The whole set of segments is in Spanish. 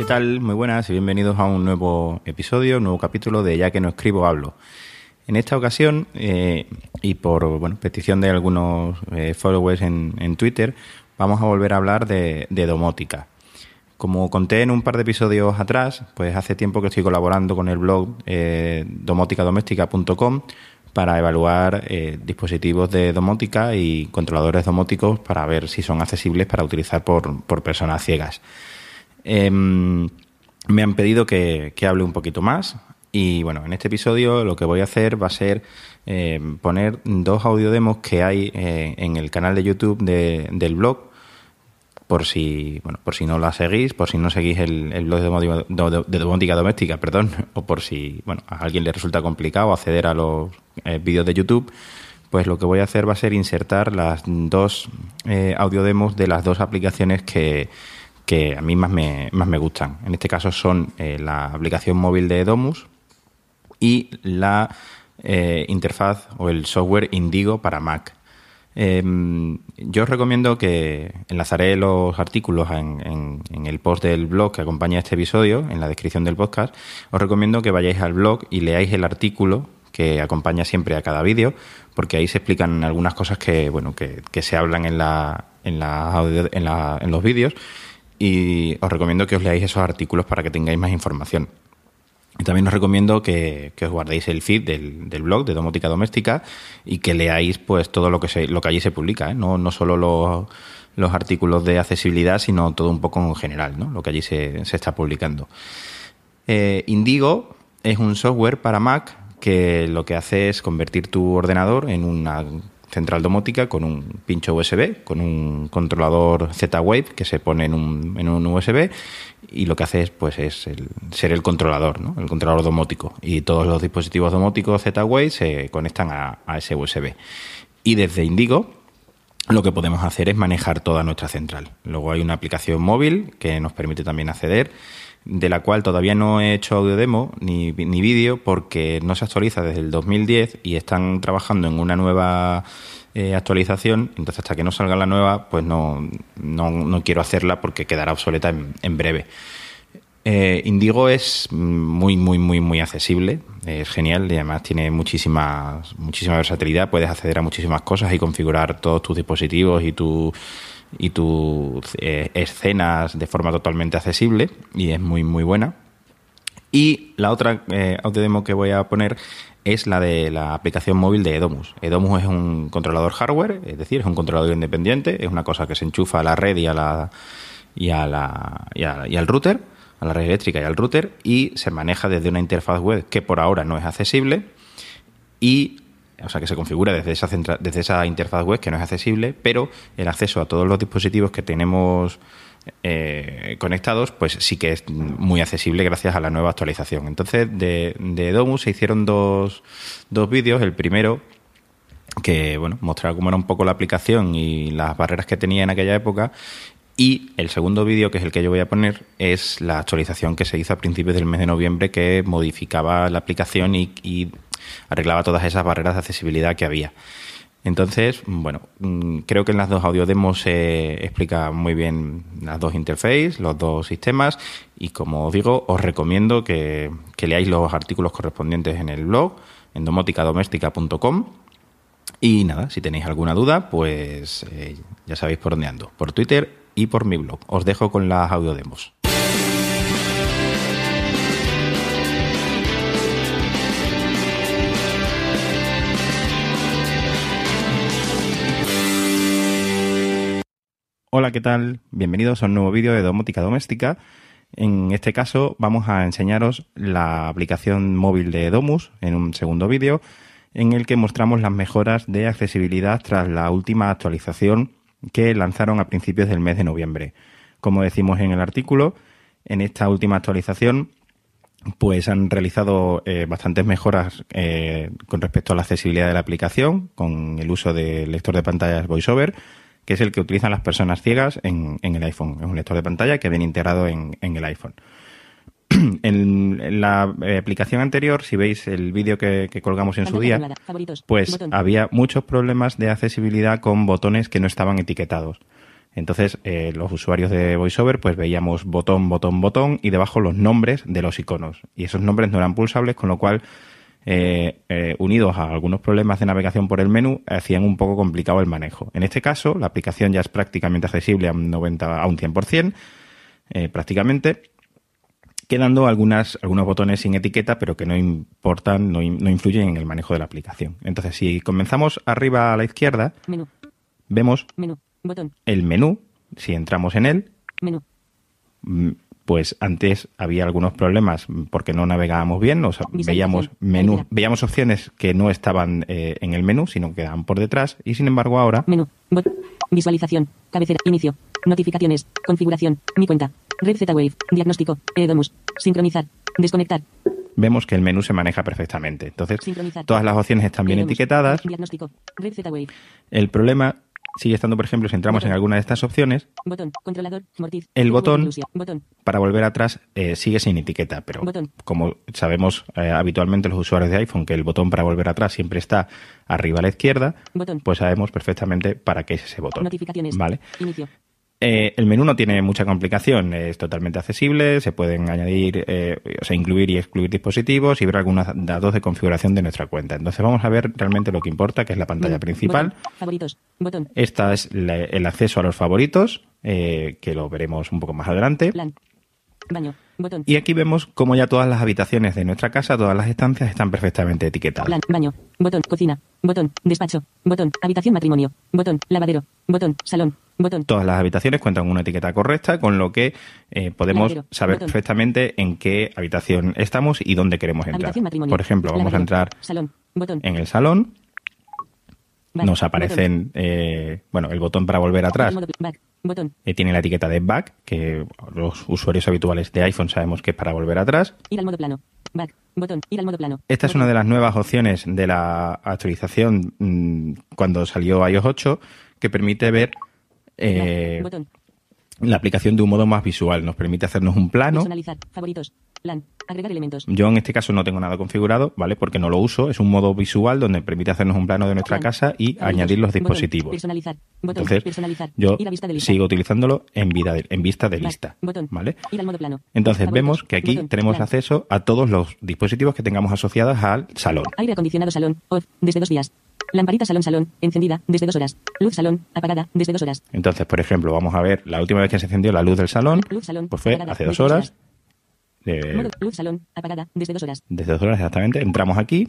¿Qué tal? Muy buenas y bienvenidos a un nuevo episodio, un nuevo capítulo de Ya que no escribo, hablo. En esta ocasión, eh, y por bueno, petición de algunos eh, followers en, Twitter, vamos a volver a hablar de, domótica. Como conté en un par de episodios atrás, pues hace tiempo que estoy colaborando con el blog eh, domoticadoméstica.com para evaluar eh, dispositivos de domótica y controladores domóticos para ver si son accesibles para utilizar por personas ciegas. Eh, me han pedido que, que, hable un poquito más y bueno, en este episodio lo que voy a hacer va a ser eh, poner dos audiodemos que hay eh, en el canal de YouTube de, del blog. Por si bueno por si no la seguís, por si no seguís el, el blog de de domótica, doméstica, perdón, o por si bueno a alguien le resulta complicado acceder a los eh, vídeos de YouTube, pues lo que voy a hacer va a ser insertar las dos eh, audiodemos de las dos aplicaciones que que a mí más me, más me gustan. En este caso son eh, la aplicación móvil de Domus y la eh, interfaz o el software Indigo para Mac. Eh, yo os recomiendo que enlazaré los artículos en, el post del blog que acompaña este episodio, en la descripción del podcast. Os recomiendo que vayáis al blog y leáis el artículo que acompaña siempre a cada vídeo, porque ahí se explican algunas cosas que, bueno, que, que se hablan en, la, en, la, en, la, en los vídeos y os recomiendo que os leáis esos artículos para que tengáis más información. Y también os recomiendo que, que os guardéis el feed del, del, blog de Domótica Doméstica y que leáis pues todo lo que se, lo que allí se publica, ¿eh? no, no solo los, los, artículos de accesibilidad, sino todo un poco en general, ¿no? lo que allí se, se está publicando. Eh, Indigo es un software para Mac que lo que hace es convertir tu ordenador en una central domótica con un pincho USB, con un controlador Z-Wave que se pone en un, en un, USB y lo que hace es, pues, es el, ser el controlador, ¿no? el controlador domótico. Y todos los dispositivos domóticos Z-Wave se conectan a, a ese USB. Y desde Indigo lo que podemos hacer es manejar toda nuestra central. Luego hay una aplicación móvil que nos permite también acceder de la cual todavía no he hecho audio demo ni, ni vídeo porque no se actualiza desde el 2010 y están trabajando en una nueva eh, actualización. Entonces, hasta que no salga la nueva, pues no, no, no quiero hacerla porque quedará obsoleta en, en breve. Eh, Indigo es muy, muy, muy, muy accesible, es genial y además tiene muchísima, muchísima versatilidad. Puedes acceder a muchísimas cosas y configurar todos tus dispositivos y tu y tus eh, escenas de forma totalmente accesible y es muy muy buena. Y la otra eh, que voy a poner es la de la aplicación móvil de Edomus. Edomus es un controlador hardware, es decir, es un controlador independiente, es una cosa que se enchufa a la red y a la y a la y, a, y al router, a la red eléctrica y al router y se maneja desde una interfaz web que por ahora no es accesible y o sea que se configura desde esa, centra, desde esa interfaz web que no es accesible, pero el acceso a todos los dispositivos que tenemos eh, conectados, pues sí que es muy accesible gracias a la nueva actualización. Entonces, de, de Domus se hicieron dos, dos vídeos. El primero, que bueno, mostraba cómo era un poco la aplicación y las barreras que tenía en aquella época. Y el segundo vídeo, que es el que yo voy a poner, es la actualización que se hizo a principios del mes de noviembre que modificaba la aplicación y, y arreglaba todas esas barreras de accesibilidad que había. Entonces, bueno, creo que en las dos audiodemos se explica muy bien las dos interfaces, los dos sistemas y como os digo, os recomiendo que, leáis los artículos correspondientes en el blog, en domoticadoméstica.com y nada, si tenéis alguna duda, pues eh, ya sabéis por dónde ando, por Twitter y por mi blog. Os dejo con las audiodemos. Hola, ¿qué tal? Bienvenidos a un nuevo vídeo de domótica doméstica. En este caso vamos a enseñaros la aplicación móvil de Domus en un segundo vídeo en el que mostramos las mejoras de accesibilidad tras la última actualización que lanzaron a principios del mes de noviembre. Como decimos en el artículo, en esta última actualización pues han realizado eh, bastantes mejoras eh, con respecto a la accesibilidad de la aplicación, con el uso del lector de pantallas VoiceOver, que es el que utilizan las personas ciegas en, el iPhone. Es un lector de pantalla que viene integrado en, el iPhone. en, la eh, aplicación anterior, si veis el vídeo que, colgamos en su día, pues había muchos problemas de accesibilidad con botones que no estaban etiquetados. Entonces, eh, los usuarios de VoiceOver, pues veíamos botón, botón, botón y debajo los nombres de los iconos. Y esos nombres no eran pulsables, con lo cual, eh, eh, unidos a algunos problemas de navegación por el menú, hacían un poco complicado el manejo. En este caso, la aplicación ya es prácticamente accesible a un 90, a un 100%, prácticamente, quedando algunas, algunos botones sin etiqueta, pero que no importan, no, no, influyen en el manejo de la aplicación. Entonces, si comenzamos arriba a la izquierda, vemos menú Botón. El menú, si entramos en él, menú. Pues antes había algunos problemas porque no navegábamos bien, o veíamos menú, veíamos opciones que no estaban eh, en el menú, sino que quedaban por detrás, y sin embargo ahora. Menú, visualización, cabecera, inicio, notificaciones, configuración, mi cuenta, red Z-Wave, diagnóstico, edomus, sincronizar, desconectar. Vemos que el menú se maneja perfectamente. Entonces, todas las opciones están bien etiquetadas. Diagnóstico, red Z-Wave. El problema sigue estando, por ejemplo, si entramos en alguna de estas opciones, el botón, para volver atrás eh, sigue sin etiqueta, pero como sabemos eh, habitualmente los usuarios de iPhone que el botón para volver atrás siempre está arriba a la izquierda, pues sabemos perfectamente para qué es ese botón. Notificaciones. ¿Vale? Eh, el menú no tiene mucha complicación, es totalmente accesible, se pueden añadir, eh, o sea, incluir y excluir dispositivos y ver algunos datos de configuración de nuestra cuenta. Entonces vamos a ver realmente lo que importa, que es la pantalla principal. favoritos, botón. Esta es el acceso a los favoritos, eh, que lo veremos un poco más adelante. Baño. Botón. Y aquí vemos cómo ya todas las habitaciones de nuestra casa, todas las estancias están perfectamente etiquetadas. Plan, baño, botón, cocina, botón, despacho, botón, habitación matrimonio, botón, lavadero, botón, salón, botón. Todas las habitaciones cuentan con una etiqueta correcta, con lo que eh, podemos saber perfectamente en qué habitación estamos y dónde queremos entrar. Por ejemplo, vamos a entrar salón, botón. en el salón nos aparecen, eh, bueno, el botón para volver atrás. Eh, tiene la etiqueta de back, que los usuarios habituales de iPhone sabemos que es para volver atrás. Ir al modo plano. Back. Botón. Ir al modo plano. Esta es una de las nuevas opciones de la actualización mm, cuando salió iOS 8, que permite ver eh, la aplicación de un modo más visual. Nos permite hacernos un plano. Personalizar. Favoritos. Plan. Agregar elementos. Yo en este caso no tengo nada configurado, ¿vale? Porque no lo uso. Es un modo visual donde permite hacernos un plano de nuestra casa y añadir los dispositivos. personalizar. Entonces, yo sigo utilizándolo en, vida en vista de lista. ¿Vale? Ir al modo plano. Entonces vemos que aquí tenemos acceso a todos los dispositivos que tengamos asociados al salón. Aire acondicionado salón, off, desde dos días. Lamparita salón salón, encendida, desde dos horas. Luz salón, apagada, desde dos horas. Entonces, por ejemplo, vamos a ver la última vez que se encendió la luz del salón, luz salón pues fue hace dos horas. luz salón, apagada, desde dos horas. Desde dos horas exactamente. Entramos aquí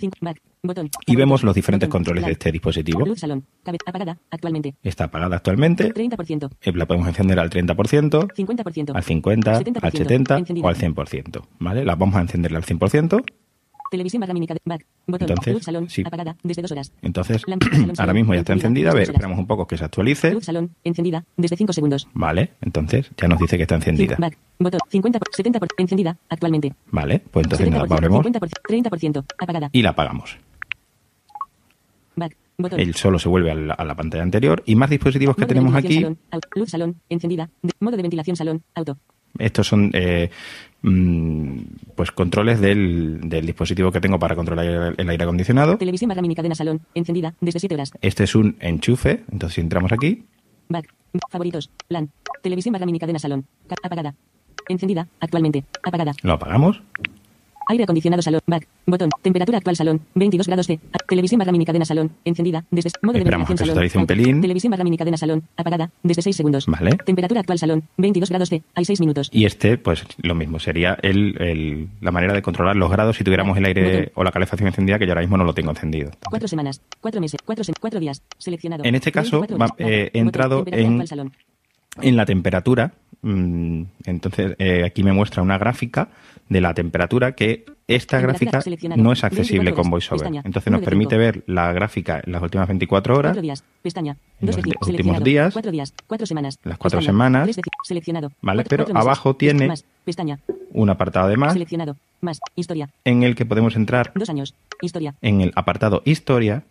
y vemos los diferentes controles de este dispositivo. Luz salón, apagada, actualmente. Está apagada actualmente. 30%. Eh, la podemos encender al 30%, 50%, al 50%, al 70% o al 100%. ¿Vale? La vamos a encender al 100%. Televisión barra back, botón, Entonces, luz salón, sí. apagada, desde dos horas. Entonces, ahora mismo ya está encendida. A ver, esperamos un poco que se actualice. Luz salón, encendida, desde 5 segundos. Vale, entonces ya nos dice que está encendida. Back, botón, 50, 70, encendida, actualmente. Vale, pues entonces la apagamos. 30%, apagada. Y la apagamos. Back, botón. Él solo se vuelve a la, a la pantalla anterior. Y más dispositivos que tenemos aquí. Salón, luz salón, encendida, modo de ventilación salón, auto. Estos son eh, mm, pues controles del, del, dispositivo que tengo para controlar el, aire acondicionado. Televisión barra mini cadena salón, encendida, desde 7 horas. Este es un enchufe, entonces si entramos aquí. Back, favoritos, plan, televisión barra mini cadena salón, apagada, encendida, actualmente, apagada. Lo apagamos. Aire acondicionado salón. Back. Botón. Temperatura actual salón. 22 grados C. Televisión barra mini cadena salón. Encendida. Desde modo de Esperamos ventilación salón. Un pelín. Televisión barra mini cadena salón. Apagada. Desde 6 segundos. Vale. Temperatura actual salón. 22 grados C. Hay 6 minutos. Y este, pues lo mismo. Sería el, el, la manera de controlar los grados si tuviéramos el aire Botón. o la calefacción encendida, que yo ahora mismo no lo tengo encendido. Cuatro semanas. Cuatro meses. Cuatro, se cuatro días. Seleccionado. En este caso, va, eh, he entrado en, en la temperatura. Mm, entonces, eh, aquí me muestra una gráfica de la temperatura que esta gráfica no es accesible con VoiceOver. Entonces nos permite ver la gráfica en las últimas 24 horas, días, pestaña, los últimos días, cuatro días, cuatro semanas, las cuatro semanas, seleccionado, ¿vale? Pero abajo tiene pestaña, un apartado de más, seleccionado, Más. Historia. en el que podemos entrar Dos años. Historia. en el apartado Historia.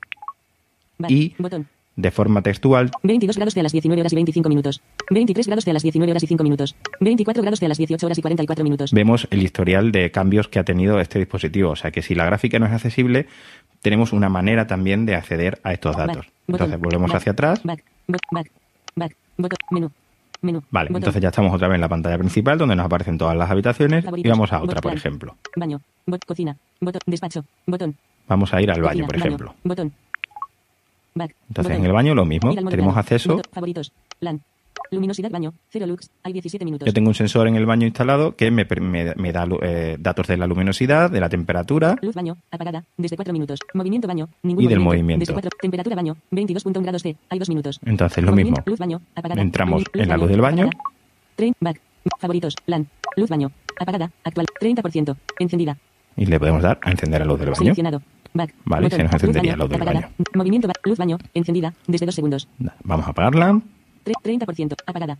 Y- Botón. De forma textual 22 grados de a las 19 horas y 25 minutos. 23 grados de a las 19 horas y 5 minutos. 24 grados de a las 18 horas y 44 minutos. vemos el historial de cambios que ha tenido este dispositivo. O sea que si la gráfica no es accesible, tenemos una manera también de acceder a estos datos. Back. Entonces volvemos Back. hacia atrás. Back. Menú. Menú. Vale, Botón. entonces ya estamos otra vez en la pantalla principal donde nos aparecen todas las habitaciones y vamos a otra, Botón. por ejemplo. Baño. Bot. Cocina. Botón. Despacho. Botón. Vamos a ir al baño, por ejemplo. Botón. Entonces en el baño lo mismo, tenemos acceso. Favoritos. LAN. Luminosidad baño. 0 lux. Hay 17 minutos. Yo tengo un sensor en el baño instalado que me, me- me da eh, datos de la luminosidad, de la temperatura Luz baño, apagada, desde 4 minutos. Movimiento baño, ningún Y del movimiento. Desde 4, temperatura baño, 22.1 grados C, hay 2 minutos. Entonces lo mismo. Luz baño, apagada. Entramos Luz en la luz del baño. apagada. Train, back, favoritos, LAN, luz baño, apagada, actual, 30%, encendida, Y le podemos dar a encender la luz del baño. seleccionado, back. Vale, botón, se nos encendería luz del apagada. Movimiento, ba- luz baño, encendida, desde 2 segundos. Vamos a apagarla. Tre- 30%, apagada.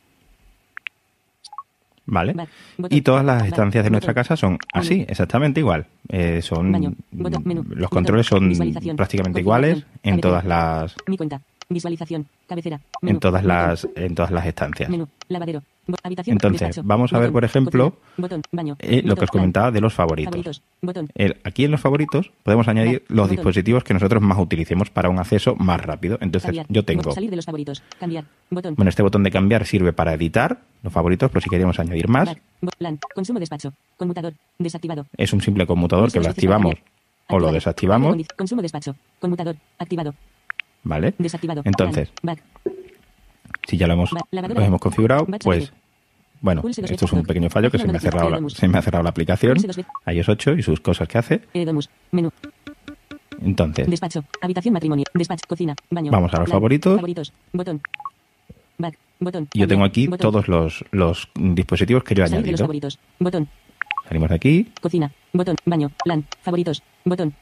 Vale. Back, Y todas las back, estancias de nuestra botón, casa son así, exactamente igual. Eh, son Baño, botón, menú, los botón, controles son prácticamente iguales en cabecera. todas las Mi cuenta, visualización, cabecera. menú, en todas las en todas las estancias. Menú, lavadero, Entonces, vamos a ver, por ejemplo, Eh, lo que os comentaba de los favoritos. El- aquí en los favoritos podemos añadir los dispositivos que nosotros más utilicemos para un acceso más rápido. Entonces yo tengo, bueno, este botón de cambiar sirve para editar los favoritos, pero si queremos añadir más, es un simple conmutador que lo activamos o lo desactivamos, Condi- consumo despacho, conmutador, activado, ¿vale? desactivado, Entonces, si ya lo hemos, lo hemos configurado, pues. Bueno, esto es un pequeño fallo que se me, ha cerrado la, se me ha cerrado la aplicación, iOS 8 y sus cosas que hace. Menú, Entonces, despacho, habitación matrimonio, despacho, cocina, baño, Vamos a los favoritos. favoritos, botón, back, botón, yo tengo aquí botón, todos los, los dispositivos que yo he salir de los añadido. favoritos, botón, Salimos de aquí, cocina, botón, baño, LAN, favoritos, botón,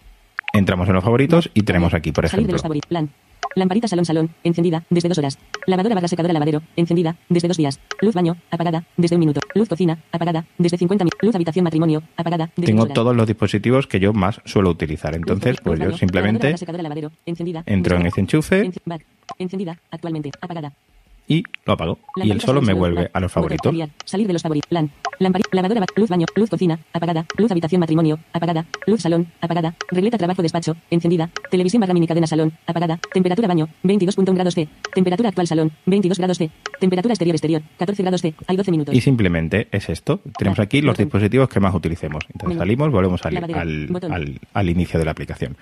entramos en los favoritos y tenemos aquí, por Salir de ejemplo, los favoritos. LAN. Lamparita salón salón, encendida, desde dos horas. Lavadora barra secadora lavadero, encendida, desde dos días. Luz baño, apagada, desde un minuto. Luz cocina, apagada, desde 50 minutos. Luz habitación matrimonio, apagada, desde tengo dos horas. todos los dispositivos que yo más suelo utilizar. Entonces, pues luz yo baño, simplemente lavadora barra secadora lavadero, encendida, entro en este enchufe. Encendida, actualmente, apagada. Y lo apago. Y él Lamparita solo me vuelve a los favoritos. Salir de los favoritos. LAN. Lampari- lavadora, luz baño, luz cocina, apagada. Luz habitación matrimonio, apagada. Luz salón, apagada. Regleta trabajo despacho, encendida. Televisión barra mini cadena salón, apagada. Temperatura baño, 22.1 grados C. Temperatura actual salón, 22 grados C. Temperatura exterior exterior, 14 grados C. Hay 12 minutos. Y simplemente es esto. Tenemos aquí los dispositivos que más utilicemos. Entonces salimos, volvemos al, al, al- al inicio de la aplicación.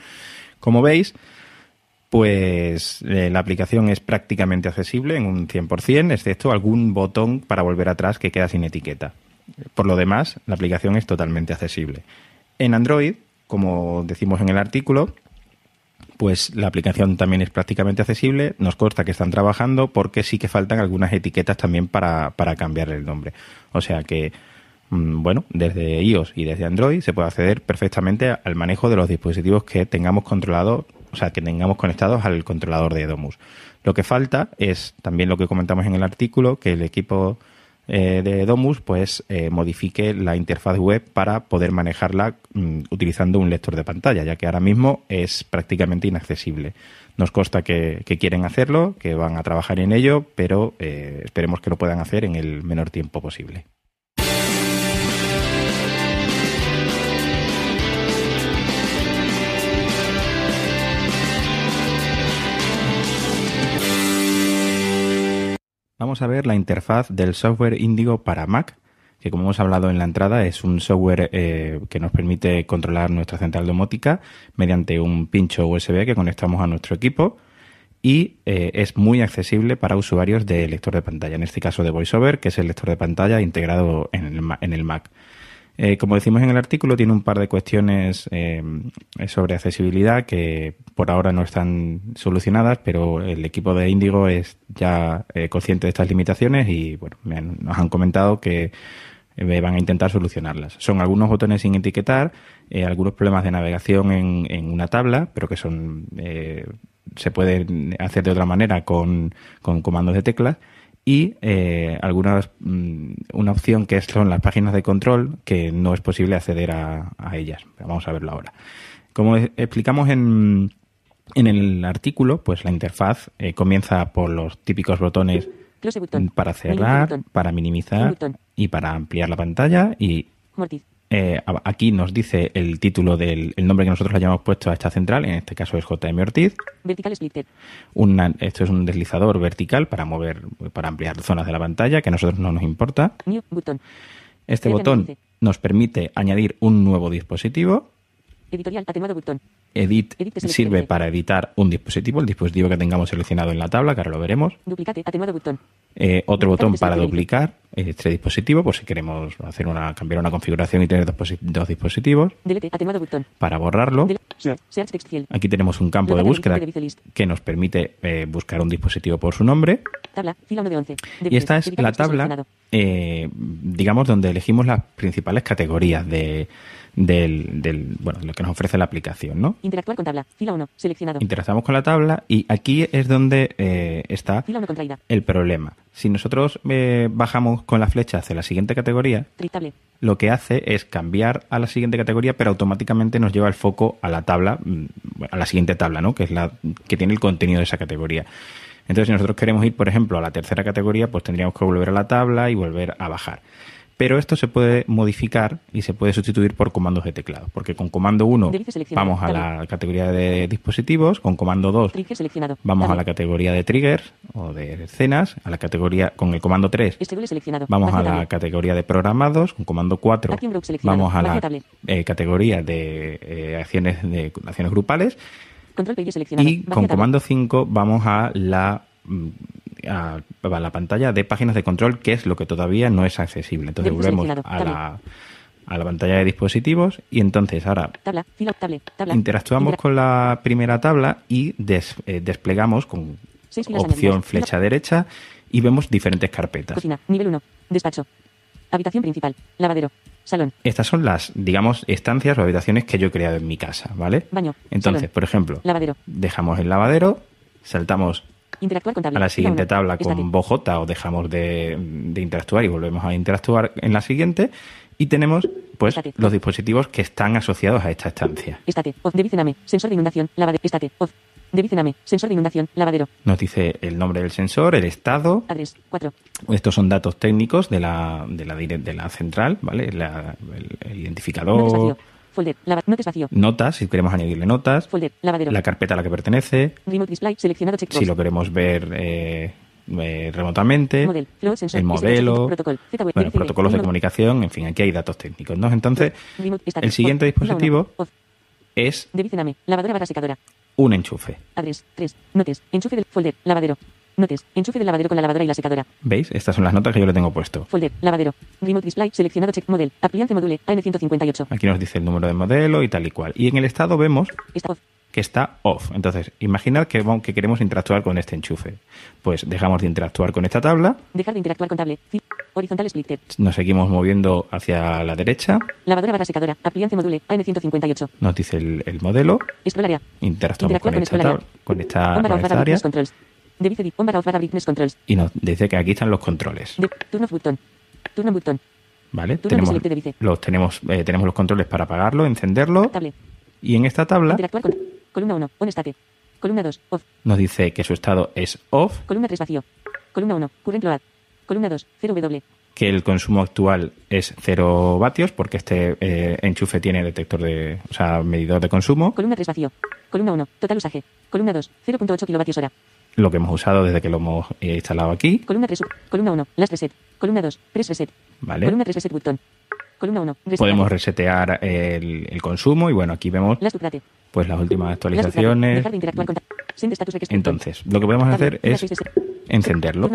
Como veis, pues eh, la aplicación es prácticamente accesible en un 100%, excepto algún botón para volver atrás que queda sin etiqueta. Por lo demás, la aplicación es totalmente accesible. En Android, como decimos en el artículo, pues la aplicación también es prácticamente accesible. Nos consta que están trabajando porque sí que faltan algunas etiquetas también para, para cambiar el nombre. O sea que, mm, bueno, desde iOS y desde Android se puede acceder perfectamente al manejo de los dispositivos que tengamos controlados, o sea, que tengamos conectados al controlador de Domus. Lo que falta es también lo que comentamos en el artículo, que el equipo eh, de Domus pues eh, modifique la interfaz web para poder manejarla mm, utilizando un lector de pantalla, ya que ahora mismo es prácticamente inaccesible. Nos consta que, que quieren hacerlo, que van a trabajar en ello, pero eh, esperemos que lo puedan hacer en el menor tiempo posible. Vamos a ver la interfaz del software Indigo para Mac, que como hemos hablado en la entrada es un software eh, que nos permite controlar nuestra central domótica mediante un pincho USB que conectamos a nuestro equipo y eh, es muy accesible para usuarios de lector de pantalla, en este caso de VoiceOver, que es el lector de pantalla integrado en el, en el Mac. Eh, como decimos en el artículo, tiene un par de cuestiones eh, sobre accesibilidad que por ahora no están solucionadas, pero el equipo de Indigo es ya eh, consciente de estas limitaciones y bueno, me han- nos han comentado que van a intentar solucionarlas. Son algunos botones sin etiquetar, algunos problemas de navegación en, en una tabla, pero que son se pueden hacer de otra manera con, con comandos de teclas y eh, algunas mm, una opción que son las páginas de control que no es posible acceder a, a ellas. Vamos a verlo ahora. Como explicamos en, en el artículo, pues la interfaz eh, comienza por los típicos botones para cerrar, para minimizar y para ampliar la pantalla y. eh, aquí nos dice el título del el nombre que nosotros le hayamos puesto a esta central, en este caso es JM Ortiz. Vertical splitter. Una- esto es un deslizador vertical para mover, para ampliar zonas de la pantalla, que a nosotros no nos importa. New button. Este botón nos permite añadir un nuevo dispositivo. Editorial atenuado button. Edit Edit sirve para editar un dispositivo, el dispositivo que tengamos seleccionado en la tabla, que ahora lo veremos. Duplicate atenuado button. Eh, otro botón para duplicar este dispositivo, por si queremos hacer una, cambiar una configuración y tener dos, posi- dos dispositivos. Delete atenuado. Para borrarlo, Search text aquí tenemos un campo de búsqueda que nos permite eh, buscar un dispositivo por su nombre. Tabla. Fila 1 de 11. Y esta es la tabla, seleccionado. Eh, digamos, donde elegimos las principales categorías de, del, del- bueno, de lo que nos ofrece la aplicación, ¿no? Interactuar con tabla. Fila 1. Seleccionado. Interactuamos con la tabla y aquí es donde eh, está Fila 1 contraída. el problema. Si nosotros eh, bajamos con la flecha hacia la siguiente categoría, lo que hace es cambiar a la siguiente categoría, pero automáticamente nos lleva el foco a la tabla, mm, a la siguiente tabla, ¿no? Que es la que tiene el contenido de esa categoría. Entonces, si nosotros queremos ir, por ejemplo, a la tercera categoría, pues tendríamos que volver a la tabla y volver a bajar. Pero esto se puede modificar y se puede sustituir por comandos de teclado, porque con comando 1 Delice seleccionado. vamos a la categoría de dispositivos, con comando 2 Trigger seleccionado. vamos a la categoría de triggers o de escenas, a la categoría con el comando 3 Schedule seleccionado. Vamos a la categoría de programados, con comando 4 Action group seleccionado. vamos a la eh, categoría de eh, acciones de acciones grupales Control page seleccionado. y con comando 5 vamos a la mm, a, a la pantalla de páginas de control, que es lo que todavía no es accesible. Entonces volvemos a la, a la pantalla de dispositivos y entonces ahora Tabla. Fila. Tabla. Tabla. interactuamos Interac- con la primera tabla y des- eh, desplegamos con opción flecha derecha y vemos diferentes carpetas. Cocina. Nivel 1. Despacho. Habitación principal. Lavadero. Salón. Estas son las, digamos, estancias o habitaciones que yo he creado en mi casa, ¿vale? Baño. Entonces, salón, por ejemplo, Lavadero. dejamos el lavadero, saltamos Interactuar con tabla. a la siguiente uno. tabla con Estate. Bojota o dejamos de, de interactuar y volvemos a interactuar en la siguiente y tenemos pues Estate. los dispositivos que están asociados a esta estancia. Estate. Off. Sensor de inundación. Lavadero. Estate. Off. De Vicename. Sensor de inundación. Lavadero. Nos dice el nombre del sensor, el estado, Adres. 4. estos son datos técnicos de la, de la, de la central, ¿vale? La- el, el identificador. Folder. Lava notes vacío. notas, si queremos añadirle notas, Folder. Lavadero. la carpeta a la que pertenece, Remote display. Seleccionado checkbox. si lo queremos ver eh, eh, remotamente, Model. Flow sensor. el modelo, Protocol. ZWF. bueno, protocolos de Remote- comunicación, en fin, aquí hay datos técnicos, ¿no? Entonces, Remote. El siguiente Off. Dispositivo uno. Off. es De Vicename. Lavadora barra secadora. Un enchufe. Adres. 3. Notes. Enchufe del folder. Lavadero. Notes. Enchufe del lavadero con la lavadora y la secadora. ¿Veis? Estas son las notas que yo le tengo puesto. Folder. Lavadero. Remote display. Seleccionado check model. Appliance module. AN158. Aquí nos dice el número de modelo y tal y cual. Y en el estado vemos Está off. Que está off. Entonces, imaginad que, que queremos interactuar con este enchufe. Pues dejamos de interactuar con esta tabla, Dejar de interactuar con tablet. Horizontal splitter. nos seguimos moviendo hacia la derecha, Lavadora barra secadora. Appliance module. AN158. nos dice el, el modelo, area. interactuamos Interactuar con con esta, scroll tab- con esta, On barra con esta área y nos dice que aquí están los controles. De turn off button. Turn on button. ¿Vale? Turno Tenemos, los, tenemos, eh, tenemos los controles para apagarlo, encenderlo Tablet. y en esta tabla con. Columna 1. On state. Columna 2. Off. nos dice que su estado es off, Columna 3 vacío. Columna 1. Current load. Columna 2. 0W. que el consumo actual es 0 vatios porque este eh, enchufe tiene detector de, o sea, medidor de consumo, Columna 3 vacío. Columna 1. Total usaje. Columna 2. 0.8 kilovatios hora. lo que hemos usado desde que lo hemos eh, instalado aquí, Columna 3. Columna 1. Last reset. Columna 2. Press reset. ¿vale? Columna 3 reset button. Columna 1. Reset Podemos resetear el, el consumo y bueno, aquí vemos Last update. Pues las últimas actualizaciones. Entonces, lo que podemos hacer es encenderlo.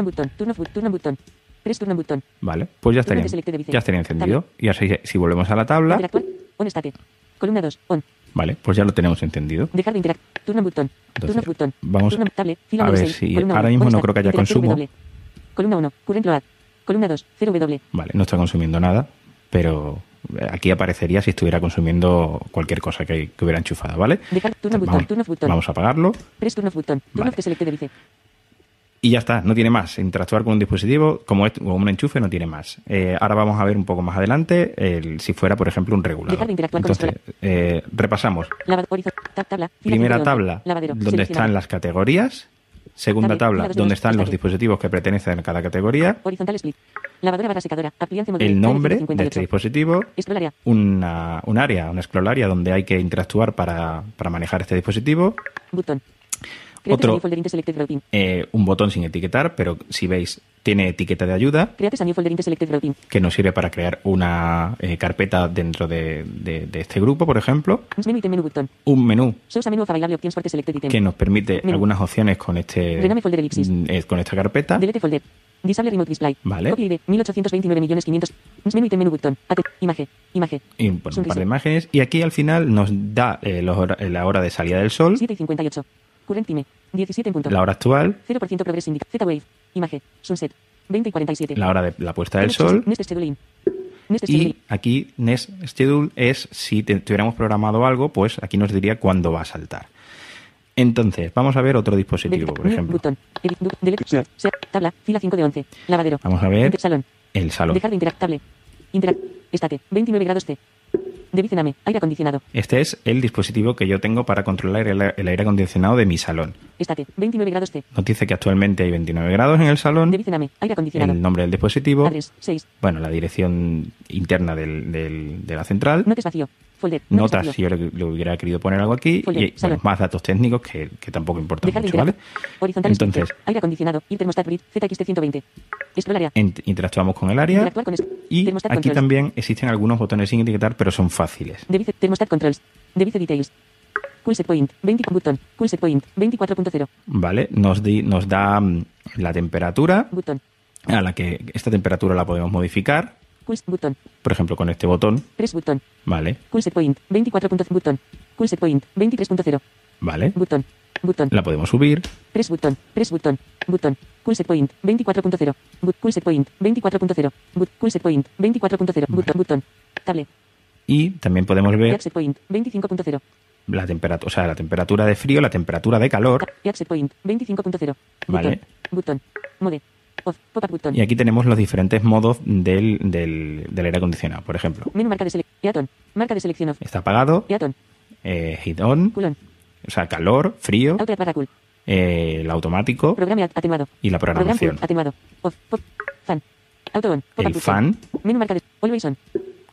¿vale? Pues ya estaría, Turno ya estaría encendido. Y así, si volvemos a la tabla. Columna 2. On. ¿vale? Pues ya lo tenemos encendido. Dejar de interactuar. Turn on button. Entonces, turn off button. vamos a ver si ahora mismo no creo que haya consumo. Columna 1. Current load. Columna 2. 0W. Vale, no está consumiendo nada, pero aquí aparecería si estuviera consumiendo cualquier cosa que, que hubiera enchufado, ¿vale? Vamos, vamos a apagarlo. Vale. Y ya está, no tiene más. Interactuar con un dispositivo como, un enchufe no tiene más. Eh, ahora vamos a ver un poco más adelante el, si fuera, por ejemplo, un regulador. De Entonces, eh, repasamos. Tab, tabla, Primera 5 de 11. tabla, Lavadero, donde están las categorías. Segunda tabla, donde están los dispositivos que pertenecen a cada categoría. Horizontal split. Lavadora barra secadora. El nombre de 58. este dispositivo. Una, un área, una área donde hay que interactuar para, para manejar este dispositivo. Botón. Otro-. Eh, un botón sin etiquetar, pero si veis, tiene etiqueta de ayuda. Que nos sirve para crear una eh, carpeta dentro de, de- de este grupo, por ejemplo. Un menú que nos permite algunas opciones con este Rename folder ellipsis. mm, eh, con esta carpeta. Delete folder. Disable remote display. Vale. Copy ID. 1829.500. Menú item menú button. Ate- Imagen. Imagen. Y bueno, un par de imágenes. Y aquí al final nos da eh, los la hora de salida del sol, 7 y 58. Current time. 17 en punto. la hora actual, 0% progress indica. Z-Wave. Imagen. Sunset. 20 y 47. la hora de la puesta del sol. Next scheduling. Scheduling. Y aquí Next Schedule es si te- tuviéramos programado algo, pues aquí nos diría cuándo va a saltar. Entonces, vamos a ver otro dispositivo, por ejemplo. Tabla. Fila 5 de 11. Lavadero. Vamos a ver Salón. el salón. Dejar de interactable. Interact. Estate. 29 grados C. De Vicename. Aire acondicionado. Este es el dispositivo que yo tengo para controlar el, el aire acondicionado de mi salón. Estate. 29 grados C. Nos dice que actualmente hay 29 grados en el salón, Vicename. Aire acondicionado. el nombre del dispositivo, Address. 6. bueno, la dirección interna del- del- de la central, Notes vacío. Notas si yo le, le hubiera querido poner algo aquí Folder, y bueno, más datos técnicos que, que tampoco importan Dejar de mucho, ¿vale? Horizontal Entonces. Aire acondicionado. Y termostat grid. ZXT 120. Scroll área. ent- interactuamos con el área con y aquí controls. también existen algunos botones sin etiquetar, pero son fáciles. Device, thermostat controls. Device details. Cool set point. 20 button. Cool set point. 24.0. ¿Vale? Nos, di- nos da mm, la temperatura Button. a la que esta temperatura la podemos modificar, Button. por ejemplo, con este botón, Press button. ¿vale? Cool set point. 24. button. Cool set point. 23.0. ¿Vale? Button. Button. La podemos subir, Press button. Press button. Button. Cool set point. 24.0. But cool set point. 24.0. But cool set point. 24.0. Button. Button. Table. y también podemos ver point. 25.0. la temperatura, o sea, la temperatura de frío, la temperatura de calor, point. 25.0. Vale. Button. Mode. Off. Button. y aquí tenemos los diferentes modos del, del, del aire acondicionado. Por ejemplo, Menú marca de. Marca de selección off. está apagado, Eaton. eh, heat on, o sea, calor, frío, Auto barra cool. eh, el automático Programa atenuado. y la programación. Atenuado. Off. Pop. Fan. Auto on. Pop-up El fan, Menú marca de. Always on.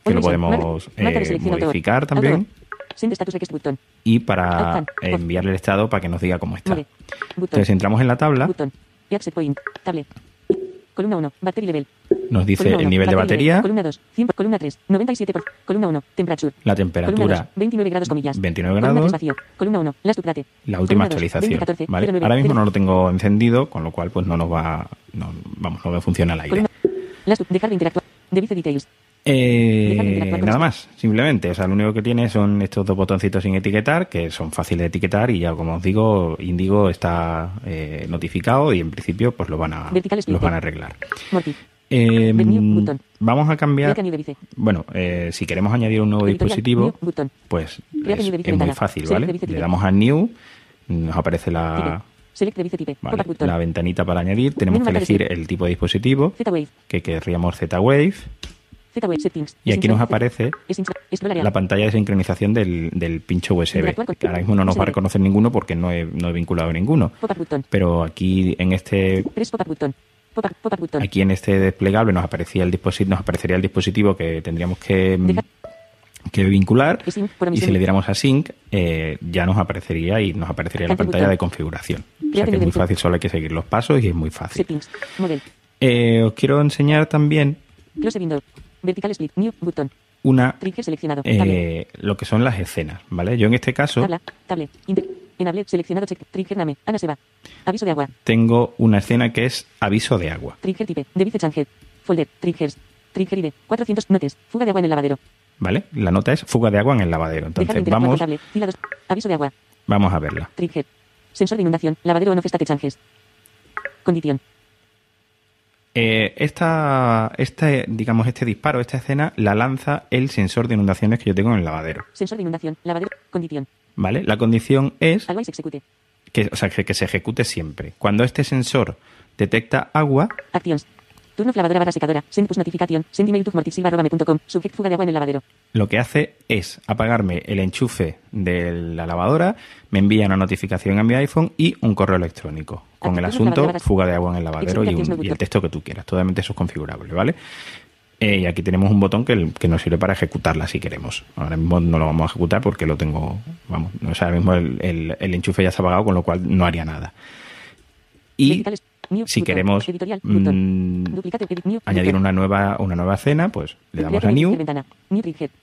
que lo on. podemos eh, on. modificar también on. Y para eh, enviarle el estado para que nos diga cómo está. Entonces entramos en la tabla, Columna 1. Battery level. nos dice el nivel de batería, level. Columna 2. 100 por- columna 3. 97 por. Columna 1. Temperature. la temperatura 2. 29 grados comillas. 29 Columna grados. 3 vacío. Columna 1. Last update. la última Columna actualización. 2014, ¿vale? 09, Ahora mismo no lo tengo encendido, con lo cual pues no nos va, no, vamos, no me funciona el aire. Columna. Dejar de interactuar. Device details. Eh, nada más, simplemente. O sea, lo único que tiene son estos dos botoncitos sin etiquetar, que son fáciles de etiquetar y ya, como os digo, Indigo está eh, notificado y en principio pues lo van a, los van a arreglar. Eh, New button. vamos a cambiar. Bueno, eh, si queremos añadir un nuevo dispositivo, pues es, muy fácil, ¿vale? Le damos a New, nos aparece la, vale, la ventanita para añadir. Tenemos que elegir el tipo de dispositivo, que querríamos Z-Wave. Y aquí nos aparece la pantalla de sincronización del, del pincho USB. Ahora mismo no nos va a reconocer ninguno porque no he, no he vinculado ninguno. Pero aquí en este aquí en este desplegable nos aparecía el dispositivo, nos aparecería el dispositivo que tendríamos que, Dejar- que vincular y si le diéramos a sync eh, ya nos aparecería y nos aparecería la pantalla de configuración. O sea que es muy fácil, solo hay que seguir los pasos y es muy fácil. Eh, os quiero enseñar también. Vertical split. New button. una Trigger seleccionado. Eh, lo que son las escenas, ¿vale? Yo en este caso Tabla. Table. Inter. Enable. Seleccionado. Check. Trigger name. Ana se va. Aviso de agua. tengo una escena que es aviso de agua. Trigger type. Device change. Folder. Triggers. Trigger ID. 400 notes. Fuga de agua en el lavadero. ¿Vale? La nota es fuga de agua en el lavadero. Entonces vamos, 2. Aviso de agua. vamos a verla. Trigger. Sensor de inundación. Lavadero on off state changes. Condición. Eh, esta, este, digamos, este disparo, esta escena, la lanza el sensor de inundaciones que yo tengo en el lavadero. Sensor de inundación. Lavadero. Condición. ¿Vale? La condición es Always execute. que, o sea, que, que se ejecute siempre. Cuando este sensor detecta agua. Actions. Turno lavadora barra secadora. Send push notification. Send email to. Subject fuga de agua en el lavadero. Lo que hace es apagarme el enchufe de la lavadora, me envía una notificación a mi iPhone y un correo electrónico con el asunto fuga de agua en el lavadero y, un- y el texto que tú quieras. Totalmente eso es configurable, ¿vale? Eh, y aquí tenemos un botón que, que nos sirve para ejecutarla si queremos. Ahora mismo no lo vamos a ejecutar porque lo tengo, vamos, o sea, ahora mismo el, el- el enchufe ya está apagado, con lo cual no haría nada. Y si queremos mm, añadir una nueva, una nueva escena, pues le damos a New.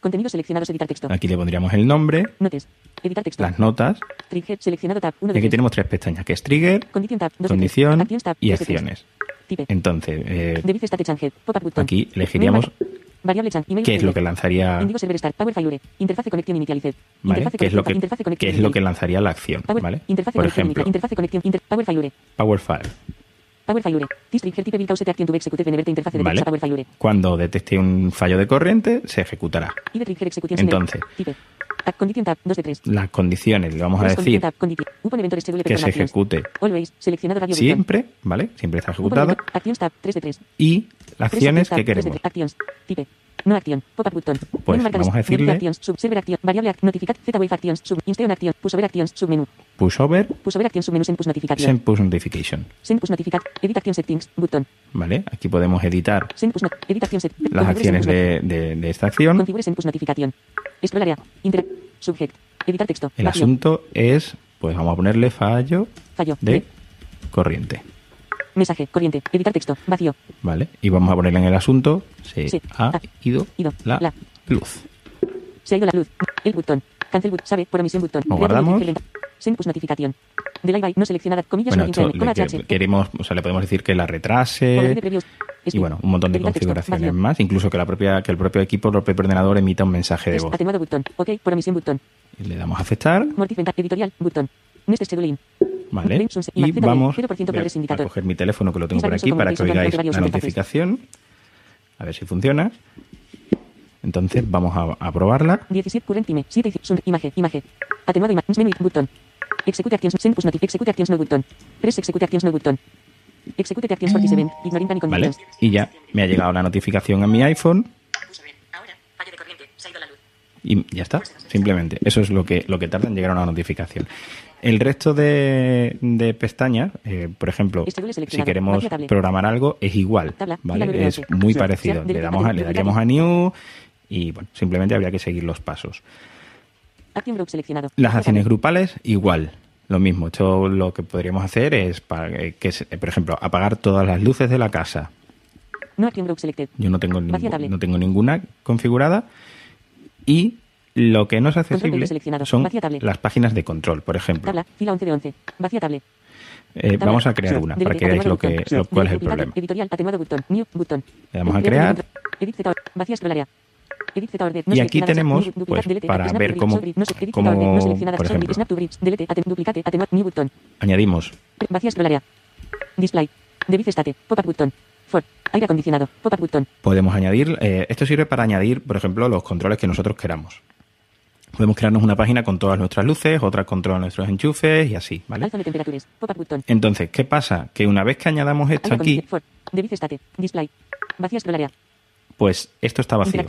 Contenidos seleccionados. Editar texto. Aquí le pondríamos el nombre, Notes. Editar texto. las notas. Trigger. Seleccionado tab. Uno Y aquí tres. tenemos tres pestañas, que es Trigger, tab. Dos. Condición tab. y. Acciones. Type. Entonces, eh, change. Aquí elegiríamos Variable. Email qué es lo que lanzaría, Indigo server start. Power. ¿vale? Interface ¿Qué es lo que, interface qué connection es lo que lanzaría la acción, Power- ¿vale? Interface Por ejemplo. Interface. Inter Power. Interface ¿Vale? Cuando detecte un fallo de corriente, se ejecutará. Entonces. Type. Tab, condition tab. 2 de 3. Las condiciones, le vamos a decir que se ejecute siempre, ¿vale? Siempre está ejecutado. event- Actions tab. 3 de 3. Y las acciones que queremos. No acción. Pop-up button. Pues Menú vamos a decirle- actions. Sub server action. Variable act. Notificat. Z wave actions. Sub. Instead action. Push over actions. Submenú. Push over, Push over actions. Submenú. Send push notification. send push notification. Send push notificat. Edit action settings. Button. ¿Vale? Aquí podemos editar Send push not. Edit action set. las acciones de, de- de esta acción. Configure send push notification. Scroll area. Interact. Subject. Editar texto. El Vacío. asunto es, pues vamos a ponerle fallo Fallo. de De. corriente. Mensaje. Corriente. Editar texto. Vacío. ¿Vale? Y vamos a ponerle en el asunto, se Sí. ha Ah. ido, Ido. la, La. luz. Se ha ido la luz. El botón. Cancel button. Sabe. Por omisión button. Lo guardamos. notificación. Send push notification. Delay by. No seleccionada. Comillas. Bueno, no esto que- queremos, o sea, le podemos decir que la retrase y bueno, un montón de configuraciones más, incluso que la propia que el propio equipo, el propio ordenador emita un mensaje de voz. Atenuado button. Ok. Por omisión button. Y le damos a aceptar, Mortif. Editorial. Button. Next scheduling. ¿Vale? Y vamos 0% voy a- coger mi teléfono que lo tengo por aquí para que oigáis la notificación. A ver si funciona. Entonces vamos a, a probarla. 17 current time. 7 sun. Imagen. Imagen. Atenuado imagen. Menú. Button. Execute actions. Send push notif. Execute actions no button. Press execute actions no button. Execute actions 47. Ignoring panic ¿Vale? Y ya me ha llegado la notificación a mi iPhone y ya está. Simplemente. Eso es lo que, lo que tarda en llegar a una notificación. El resto de, de pestañas, eh, por ejemplo, si queremos programar algo, es igual. Es 11. muy parecido. Le, damos a- le daríamos a New y bueno, simplemente habría que seguir los pasos. Las acciones grupales, igual. Lo mismo. Esto lo que podríamos hacer es, para, eh, que, eh, por ejemplo, apagar todas las luces de la casa. No. Yo no tengo, no tengo ninguna configurada. Y lo que no es accesible son las páginas de control, por ejemplo. Tabla. Fila 11 de 11. Vacía tablet. Eh, vamos a crear una para que veáis lo que, lo- cuál es el problema. Le damos a Crear Y aquí tenemos, pues, para ver cómo- cómo, por ejemplo. Añadimos. Display. For. Aire acondicionado. Podemos añadir, eh, esto sirve para añadir, por ejemplo, los controles que nosotros queramos. Podemos crearnos una página con todas nuestras luces, otra con todos nuestros enchufes y así, ¿vale? Alza de temperaturas. Pop-up button. Entonces, ¿qué pasa? Que una vez que añadamos esto aquí, pues esto está vacío.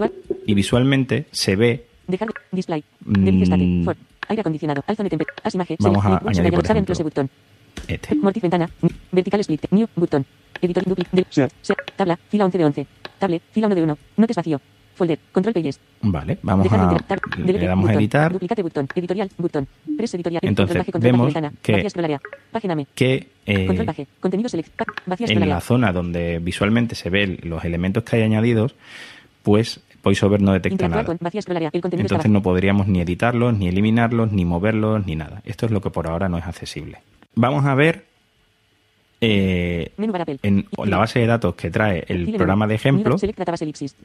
Y visualmente se ve. Mm. For. Aire acondicionado. Alza de temperatura. As imagen. Vamos a añadir, por ejemplo, este. Ventana. Vertical split. New button. Editor dupli. Del. Se. Tabla. Fila 11 de 11. Tablet. Fila 1 de 1. Notes vacío. Folder. Control pages. Vale, vamos Dejar de a, le Delete. damos a button. editar Duplicate button. Editorial. Button. Press editorial. Edit, Entonces, control paje, vemos ventana. que- Vacía. Página me. que eh, Control paje. Contenido select. Vacía en la zona donde visualmente se ven los elementos que hay añadidos, pues VoiceOver no detecta nada. con vacía. El Entonces no podríamos ni editarlos, ni eliminarlos, ni moverlos, ni nada. Esto es lo que por ahora no es accesible. Vamos a ver eh, en la base de datos que trae el programa de ejemplo New Select database elipsis.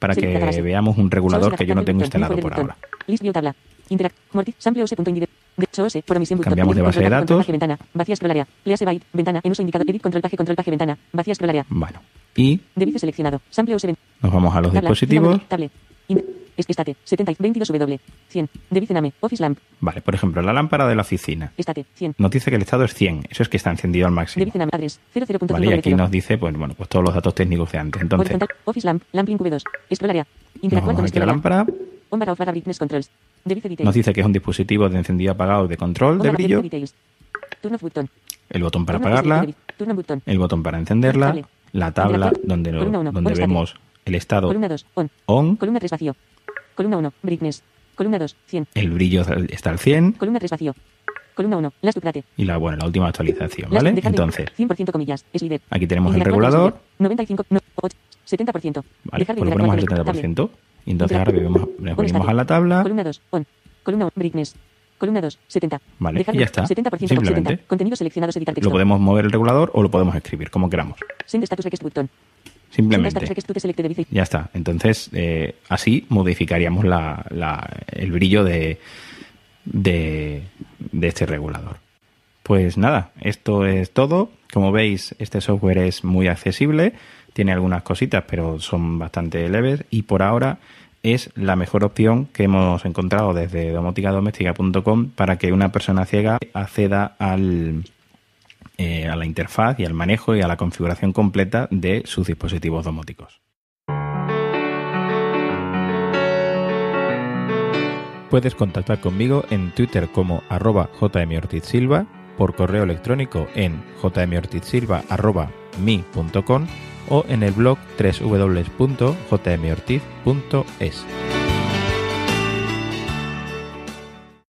Para que veamos un regulador que yo no tengo instalado por ahora. List view tabla. Interact. Sample ose punto. Cambiamos de base de control datos. ventana. Vacía scroll byte. Ventana. En uso indicado. Edit control paje. Control paje. Ventana. Vacía scroll area. Bueno, y Device seleccionado. Sample ose nos vamos a los tabla. dispositivos. Estate. 70. 22W. 100. De Vicename. Office Lamp. Vale, por ejemplo, la lámpara de la oficina. Estate. 100. Nos dice que el estado es 100. Eso es que está encendido al máximo. Vicename. Address. 00.5. Vale, y aquí nos dice, pues bueno, pues todos los datos técnicos de antes. Entonces. Office Lamp. Lamp Link V2. Scroll area. nos Interactuar con la lámpara. Controls. Nos dice que es un dispositivo de encendido apagado de control On de brillo. Vice Details. Turn off button. El botón para apagarla. Turn on button. El botón para encenderla. La tabla donde, lo- donde vemos el estado Columna 2. On. on. Columna 3 vacío. Columna 1. Brightness. Columna 2. 100. El brillo está al 100. Columna 3 vacío. Columna 1. Last update. Y la, bueno, la última actualización, ¿vale? Entonces, 100% comillas. Slider. aquí tenemos el regulador. Slider. 95. No, 8, 70%. Vale, de pues lo ponemos al con el 70%. Y entonces ahora vemos, venimos static. a la tabla. Columna 2. On. Columna 1. Brightness. Columna 2. 70. Vale, Dejar y ya está. 70%. Simplemente. 70. Contenidos seleccionados. Editar texto. Lo podemos mover el regulador o lo podemos escribir, como queramos. Send status request button. Simplemente. Ya está. Entonces, eh, así modificaríamos la, la- el brillo de, de, de este regulador. Pues nada, esto es todo. Como veis, este software es muy accesible, tiene algunas cositas, pero son bastante leves y por ahora es la mejor opción que hemos encontrado desde domoticadoméstica.com para que una persona ciega acceda al, eh, a la interfaz y al manejo y a la configuración completa de sus dispositivos domóticos. Puedes contactar conmigo en Twitter como arroba jmortizsilva, por correo electrónico en jmortizsilva.mi.com o en el blog www.jmortiz.es.